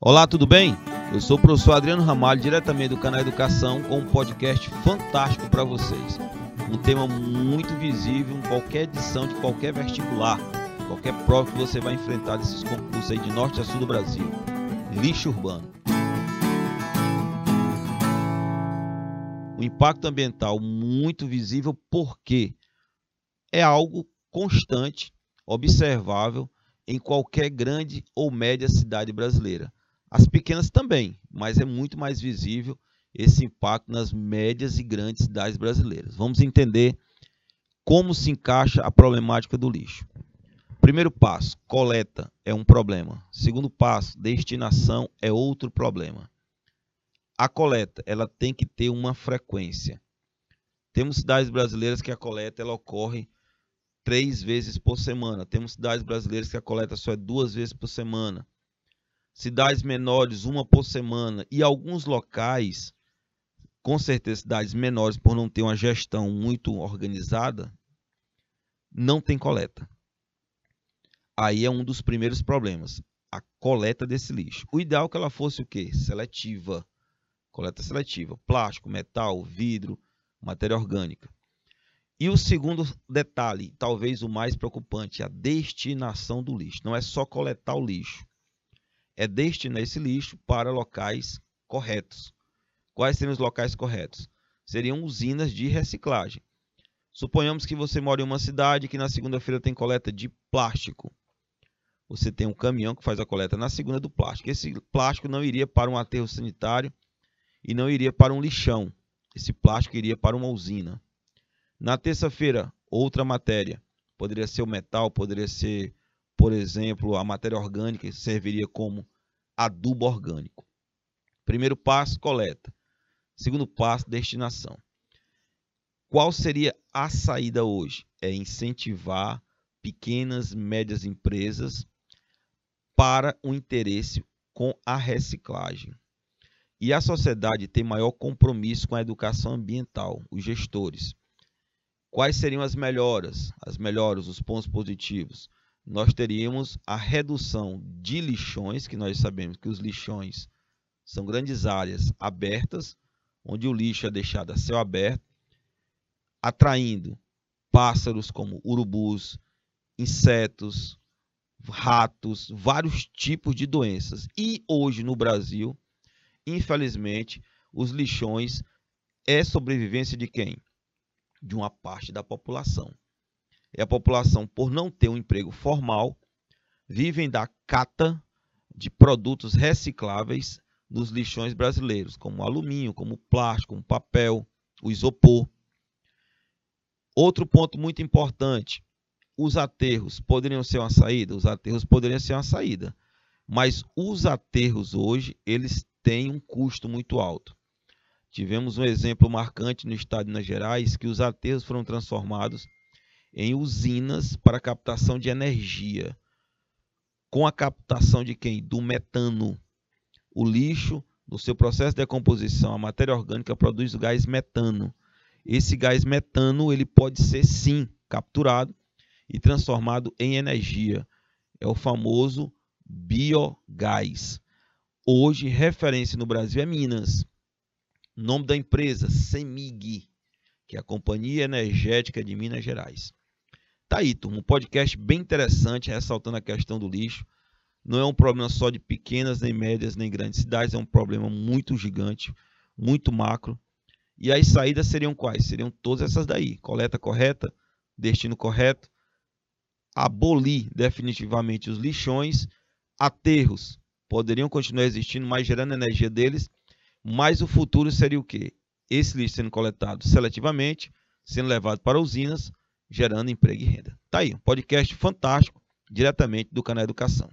Olá, tudo bem? Eu sou o professor Adriano Ramalho, diretamente do canal Educação, com um podcast fantástico para vocês. Um tema muito visível em qualquer edição de qualquer vestibular, qualquer prova que você vai enfrentar desses concursos aí de norte a sul do Brasil. Lixo urbano. O impacto ambiental muito visível porque é algo constante, observável em qualquer grande ou média cidade brasileira. As pequenas também, mas é muito mais visível esse impacto nas médias e grandes cidades brasileiras. Vamos entender como se encaixa a problemática do lixo. Primeiro passo, coleta é um problema. Segundo passo, destinação é outro problema. A coleta, ela tem que ter uma frequência. Temos cidades brasileiras que a coleta ela ocorre três vezes por semana. Temos cidades brasileiras que a coleta só é duas vezes por semana cidades menores, uma por semana, e alguns locais, com certeza cidades menores, por não ter uma gestão muito organizada, não tem coleta. Aí é um dos primeiros problemas, a coleta desse lixo. O ideal é que ela fosse o quê? Seletiva. Coleta seletiva, plástico, metal, vidro, matéria orgânica. E o segundo detalhe, talvez o mais preocupante, a destinação do lixo. Não é só coletar o lixo é destinar esse lixo para locais corretos. Quais seriam os locais corretos? Seriam usinas de reciclagem. Suponhamos que você mora em uma cidade que na segunda-feira tem coleta de plástico. Você tem um caminhão que faz a coleta na segunda do plástico. Esse plástico não iria para um aterro sanitário e não iria para um lixão. Esse plástico iria para uma usina. Na terça-feira, outra matéria. Poderia ser o metal, poderia ser por exemplo, a matéria orgânica serviria como adubo orgânico. Primeiro passo, coleta. Segundo passo, destinação. Qual seria a saída hoje? É incentivar pequenas, médias empresas para o interesse com a reciclagem. E a sociedade tem maior compromisso com a educação ambiental, os gestores. Quais seriam as melhoras? As melhoras, os pontos positivos nós teríamos a redução de lixões, que nós sabemos que os lixões são grandes áreas abertas, onde o lixo é deixado a céu aberto, atraindo pássaros como urubus, insetos, ratos, vários tipos de doenças. E hoje no Brasil, infelizmente, os lixões é sobrevivência de quem? De uma parte da população e a população, por não ter um emprego formal, vivem da cata de produtos recicláveis nos lixões brasileiros, como alumínio, como plástico, como papel, o isopor. Outro ponto muito importante, os aterros poderiam ser uma saída? Os aterros poderiam ser uma saída, mas os aterros hoje, eles têm um custo muito alto. Tivemos um exemplo marcante no estado de Minas Gerais, que os aterros foram transformados em usinas para captação de energia. Com a captação de quem? Do metano. O lixo, no seu processo de decomposição, a matéria orgânica produz o gás metano. Esse gás metano ele pode ser sim capturado e transformado em energia. É o famoso biogás. Hoje, referência no Brasil é Minas. Nome da empresa, CEMIG, que é a Companhia Energética de Minas Gerais. Tá aí, turma, um podcast bem interessante, ressaltando a questão do lixo. Não é um problema só de pequenas, nem médias, nem grandes cidades, é um problema muito gigante, muito macro. E as saídas seriam quais? Seriam todas essas daí: coleta correta, destino correto, abolir definitivamente os lixões, aterros poderiam continuar existindo, mas gerando energia deles, mas o futuro seria o quê? Esse lixo sendo coletado seletivamente, sendo levado para usinas, gerando emprego e renda. Tá aí, um podcast fantástico, diretamente do canal Educação.